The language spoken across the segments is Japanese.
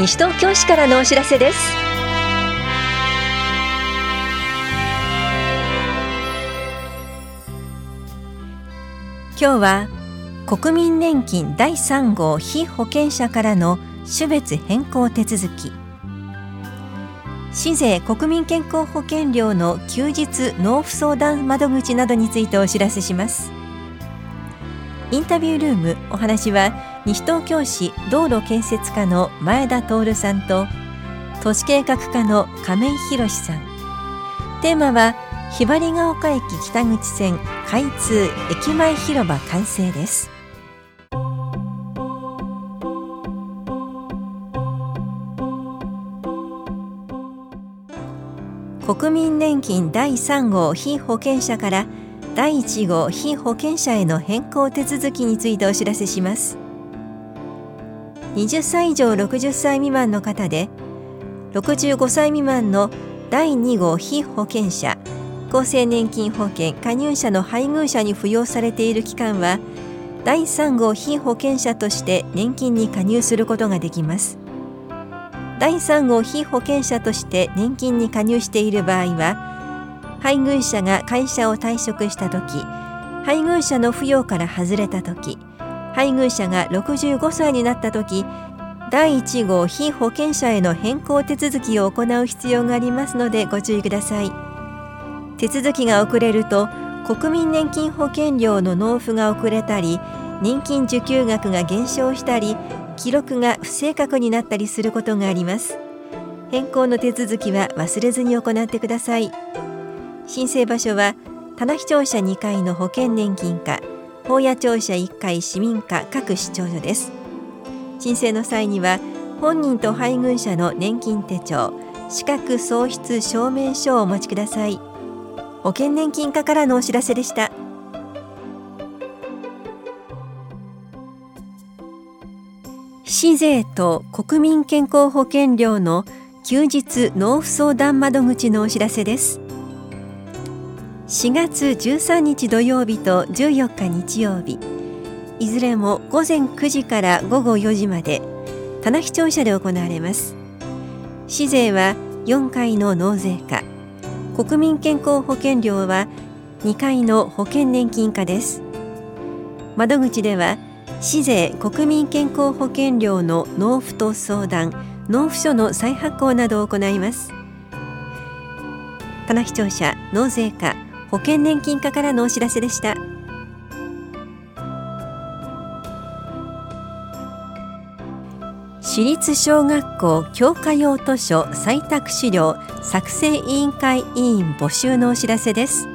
西東京市からのお知らせです。今日は国民年金第3号被保険者からの種別変更手続き。市税国民健康保険料の休日納付相談窓口などについてお知らせします。インタビュールームお話は西東京市道路建設課の前田徹さんと都市計画課の亀井博さん。テーマはひばりが丘駅北口線開通駅前広場完成です。国民年金第3号被保険者から第1号被保険者への変更手続きについてお知らせします。20歳以上60歳未満の方で65歳未満の第2号被保険者厚生年金保険加入者の配偶者に扶養されている期間は第3号被保険者として年金に加入することができます。第3号被保険者として年金に加入している場合は配偶者が会社を退職した時配偶者の扶養から外れた時配偶者が65歳になった時第1号被保険者への変更手続きを行う必要がありますのでご注意ください。手続きが遅れると国民年金保険料の納付が遅れたり年金受給額が減少したり記録が不正確になったりすることがあります。変更の手続きは忘れずに行ってください。申請場所は棚視聴者2階の保険年金課。法屋庁舎1階市民課各市庁所です。申請の際には本人と配偶者の年金手帳資格喪失証明書をお持ちください。保険年金課からのお知らせでした。市税と国民健康保険料の休日納付相談窓口のお知らせです。4月13日土曜日と14日日曜日。いずれも午前9時から午後4時まで棚視聴者で行われます。市税は4回の納税課。国民健康保険料は2回の保険年金課です。窓口では市税国民健康保険料の納付と相談納付書の再発行などを行います。棚視聴者納税課。保険年金課からのお知らせでした。私立小学校教科用図書採択資料作成委員会委員募集のお知らせです。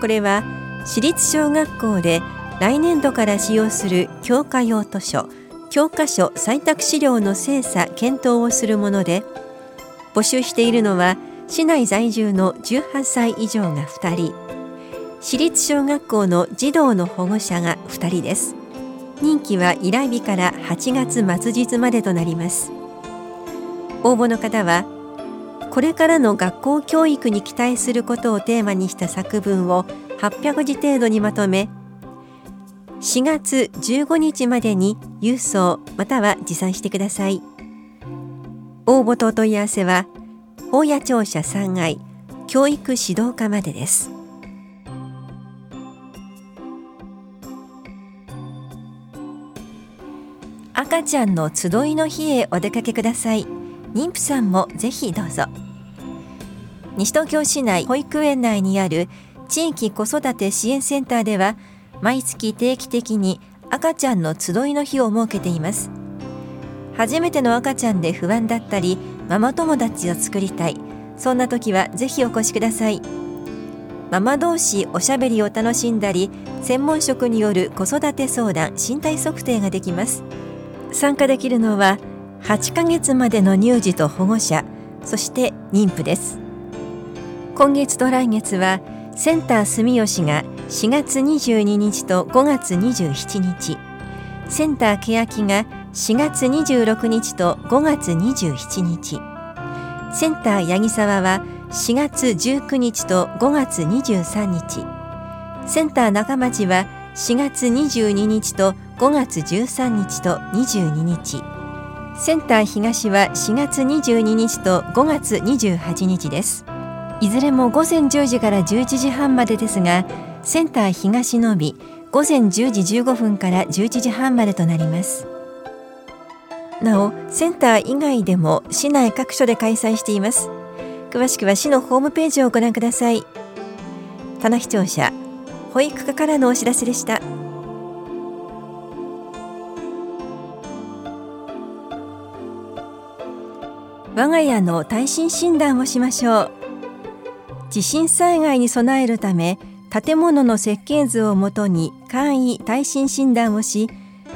これは私立小学校で来年度から使用する教科用図書教科書採択資料の精査検討をするもので募集しているのは市内在住の18歳以上が2人。私立小学校の児童の保護者が2人です。任期は依頼日から8月末日までとなります。応募の方はこれからの学校教育に期待することをテーマにした作文を800字程度にまとめ4月15日までに郵送または持参してください。応募とお問い合わせは法屋庁舎3階教育指導課までです。赤ちゃんの集いの日へお出かけください。妊婦さんもぜひどうぞ。西東京市内保育園内にある地域子育て支援センターでは毎月定期的に赤ちゃんの集いの日を設けています。初めての赤ちゃんで不安だったりママ友達を作りたい。そんな時はぜひお越しください。ママ同士おしゃべりを楽しんだり専門職による子育て相談身体測定ができます。参加できるのは8ヶ月までの乳児と保護者そして妊婦です。今月と来月はセンター住吉が4月22日と5月27日。センター欅が4月26日と5月27日。センター八木沢は4月19日と5月23日。センター中町は4月22日と5月13日と22日。センター東は4月22日と5月28日です。いずれも午前10時から11時半までですがセンター東のみ午前10時15分から11時半までとなります。なおセンター以外でも市内各所で開催しています。詳しくは市のホームページをご覧ください。棚視聴者保育課からのお知らせでした。我が家の耐震診断をしましょう。地震災害に備えるため建物の設計図をもとに簡易耐震診断をし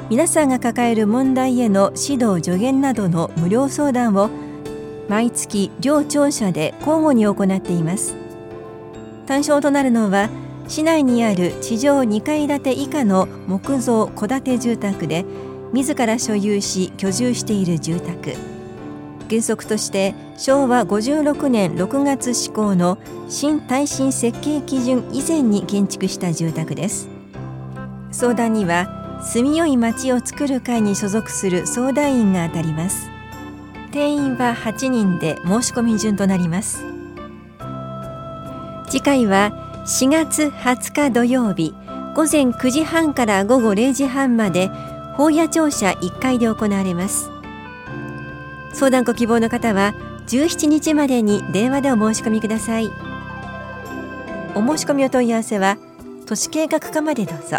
皆さんが抱える問題への指導助言などの無料相談を毎月両庁舎で交互に行っています。対象となるのは市内にある地上2階建て以下の木造戸建て住宅で自ら所有し居住している住宅。原則として昭和56年6月施行の新耐震設計基準以前に建築した住宅です。相談には住みよい町を作る会に所属する相談員が当たります。定員は8人で申し込み順となります。次回は4月20日土曜日午前9時半から午後0時半まで法屋庁舎1階で行われます。相談ご希望の方は17日までに電話でお申し込みください。お申し込みお問い合わせは都市計画課までどうぞ。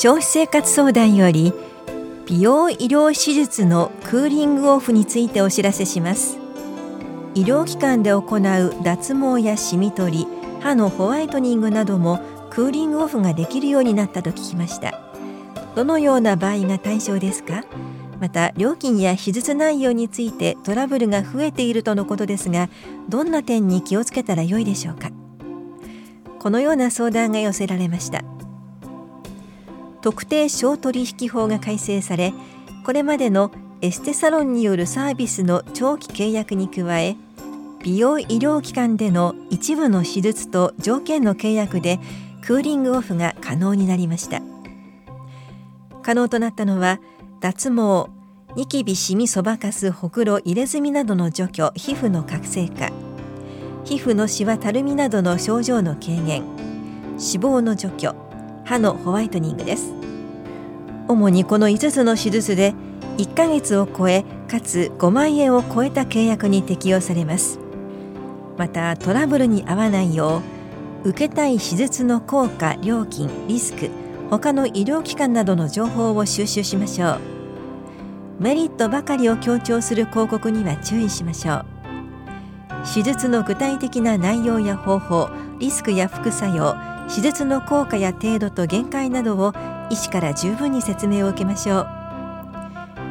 消費生活相談より美容医療手術のクーリングオフについてお知らせします。医療機関で行う脱毛やシミ取り歯のホワイトニングなどもクーリングオフができるようになったと聞きました。どのような場合が対象ですか？また料金や手術内容についてトラブルが増えているとのことですがどんな点に気をつけたらよいでしょうか？このような相談が寄せられました。特定商取引法が改正されこれまでのエステサロンによるサービスの長期契約に加え美容医療機関での一部の手術と条件の契約でクーリングオフが可能になりました。可能となったのは脱毛ニキビシミそばかすほくろ入れ墨などの除去皮膚の活性化皮膚のシワたるみなどの症状の軽減脂肪の除去歯のホワイトニングです。主にこの5つの手術で1ヶ月を超えかつ5万円を超えた契約に適用されます。またトラブルに合わないよう受けたい手術の効果料金リスク他の医療機関などの情報を収集しましょう。メリットばかりを強調する広告には注意しましょう。手術の具体的な内容や方法リスクや副作用手術の効果や程度と限界などを医師から十分に説明を受けましょう。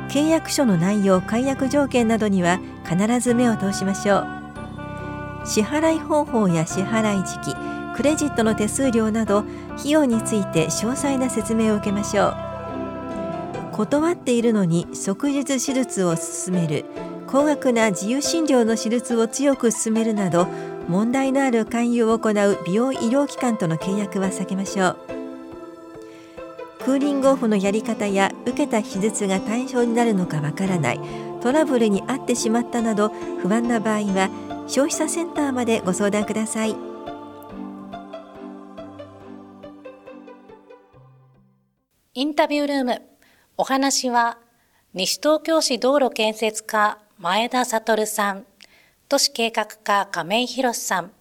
契約書の内容解約条件などには必ず目を通しましょう。支払い方法や支払い時期クレジットの手数料など費用について詳細な説明を受けましょう。断っているのに即日手術を進める高額な自由診療の手術を強く進めるなど問題のある勧誘を行う美容医療機関との契約は避けましょう。クーリングオフのやり方や受けた手術が対象になるのかわからない。トラブルに遭ってしまったなど不安な場合は消費者センターまでご相談ください。インタビュールーム。お話は西東京市道路建設課前田悟さん。都市計画課亀井博さん。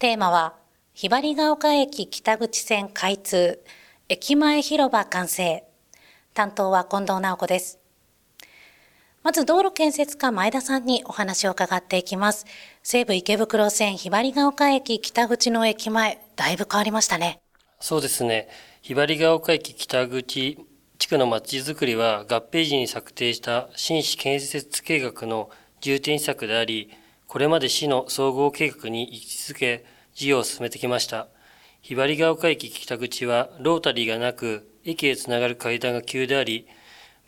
テーマは、ひばりが丘駅北口線開通、駅前広場完成。担当は近藤直子です。まず道路建設課前田さんにお話を伺っていきます。西武池袋線ひばりが丘駅北口の駅前、だいぶ変わりましたね。そうですね。ひばりが丘駅北口地区のまちづくりは合併時に策定した新市建設計画の重点施策であり、これまで市の総合計画に位置づけ、事業を進めてきました。ひばりが丘駅北口はロータリーがなく、駅へつながる階段が急であり、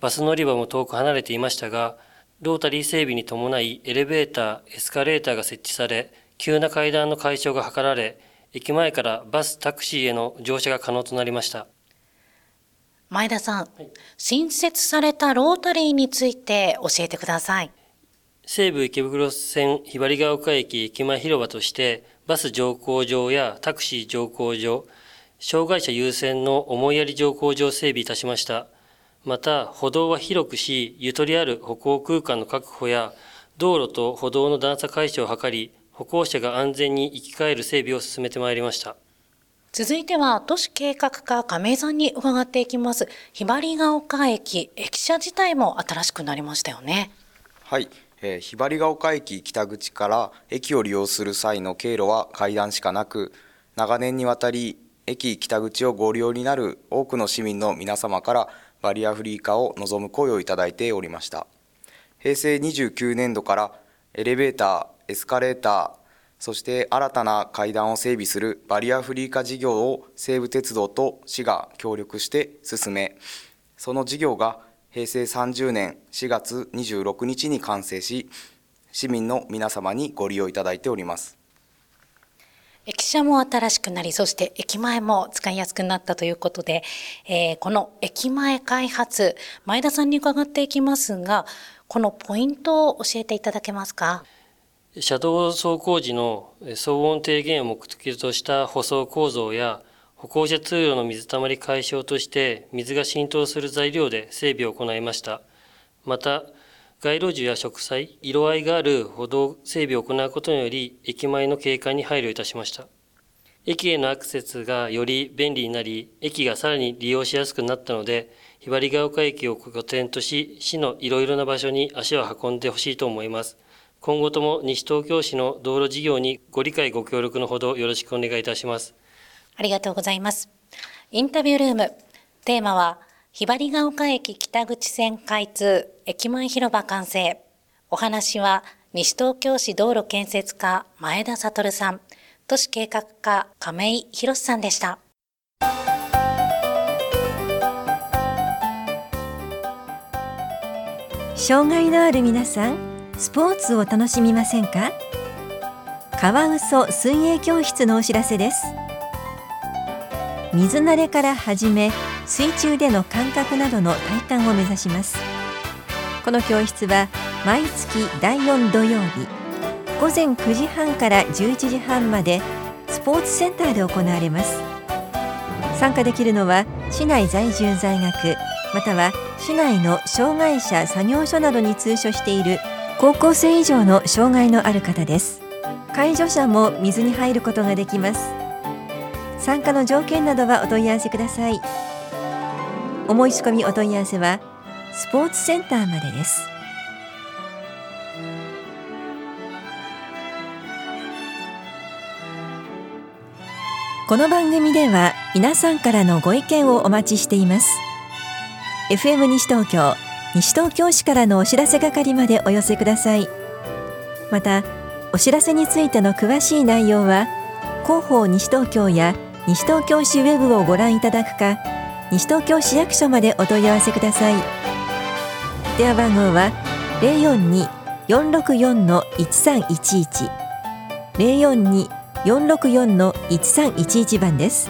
バス乗り場も遠く離れていましたが、ロータリー整備に伴いエレベーター、エスカレーターが設置され、急な階段の解消が図られ、駅前からバス、タクシーへの乗車が可能となりました。前田さん、はい、新設されたロータリーについて教えてください。西武池袋線ひばりが丘駅駅前広場として、バス乗降場やタクシー乗降場、障害者優先の思いやり乗降場を整備いたしました。また、歩道は広くし、ゆとりある歩行空間の確保や、道路と歩道の段差解消を図り、歩行者が安全に行き換える整備を進めてまいりました。続いては都市計画課亀井さんに伺っていきます。ひばりが丘駅、駅舎自体も新しくなりましたよね。はい。えー、ひばりが丘駅北口から駅を利用する際の経路は階段しかなく、長年にわたり駅北口をご利用になる多くの市民の皆様からバリアフリー化を望む声をいただいておりました。平成29年度からエレベーター、エスカレーター、そして新たな階段を整備するバリアフリー化事業を西武鉄道と市が協力して進め、その事業が平成30年4月26日に完成し、市民の皆様にご利用いただいております。駅舎も新しくなり、そして駅前も使いやすくなったということで、えー、この駅前開発、前田さんに伺っていきますが、このポイントを教えていただけますか？車道走行時の騒音低減を目的とした舗装構造や歩行者通路の水たまり解消として水が浸透する材料で整備を行いました。また、街路樹や植栽、色合いがある歩道整備を行うことにより、駅前の景観に配慮いたしました。駅へのアクセスがより便利になり、駅がさらに利用しやすくなったので、ひばりが丘駅を拠点とし、市のいろいろな場所に足を運んでほしいと思います。今後とも西東京市の道路事業にご理解ご協力のほどよろしくお願いいたします。ありがとうございます。インタビュールーム、テーマは、ひばりが丘駅北口線開通、駅前広場完成。お話は、西東京市道路建設課前田悟さん、都市計画課亀井博さんでした。障害のある皆さん、スポーツを楽しみませんか？カワウソ水泳教室のお知らせです水慣れから始め水中での感覚などの体感を目指します。この教室は毎月第4土曜日午前9時半から11時半までスポーツセンターで行われます。参加できるのは市内在住在学または市内の障害者作業所などに通所している高校生以上の障害のある方です。介助者も水に入ることができます。参加の条件などはお問い合わせください。お申し込みお問い合わせはスポーツセンターまでです。この番組では皆さんからのご意見をお待ちしています。FM 西東京西東京市からのお知らせ係までお寄せください。またお知らせについての詳しい内容は広報西東京や西東京市ウェブをご覧いただくか西東京市役所までお問い合わせください。電話番号は042-464-1311 042-464-1311番です。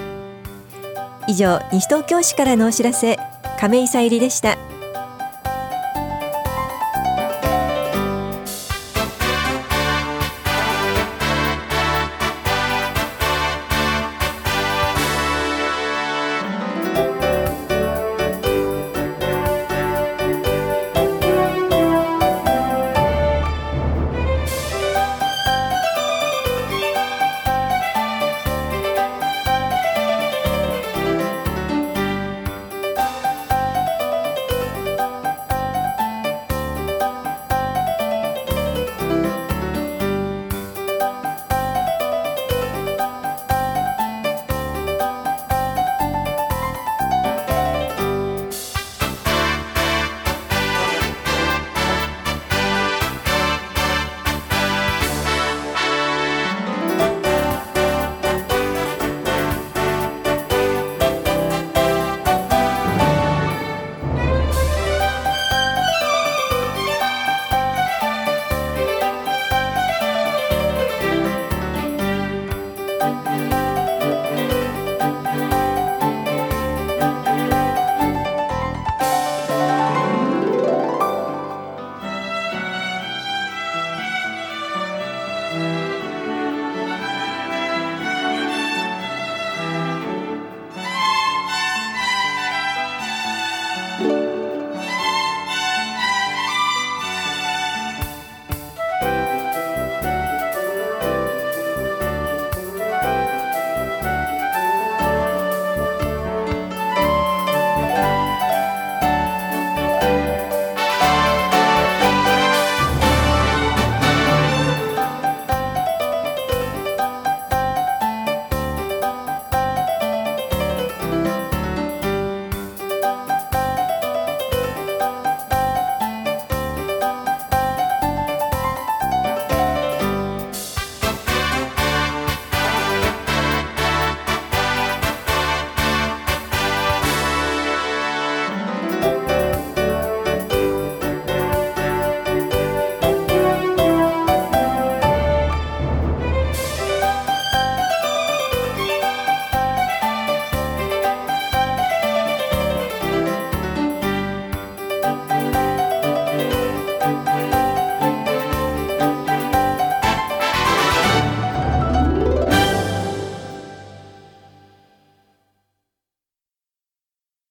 以上西東京市からのお知らせ亀井さゆりでした。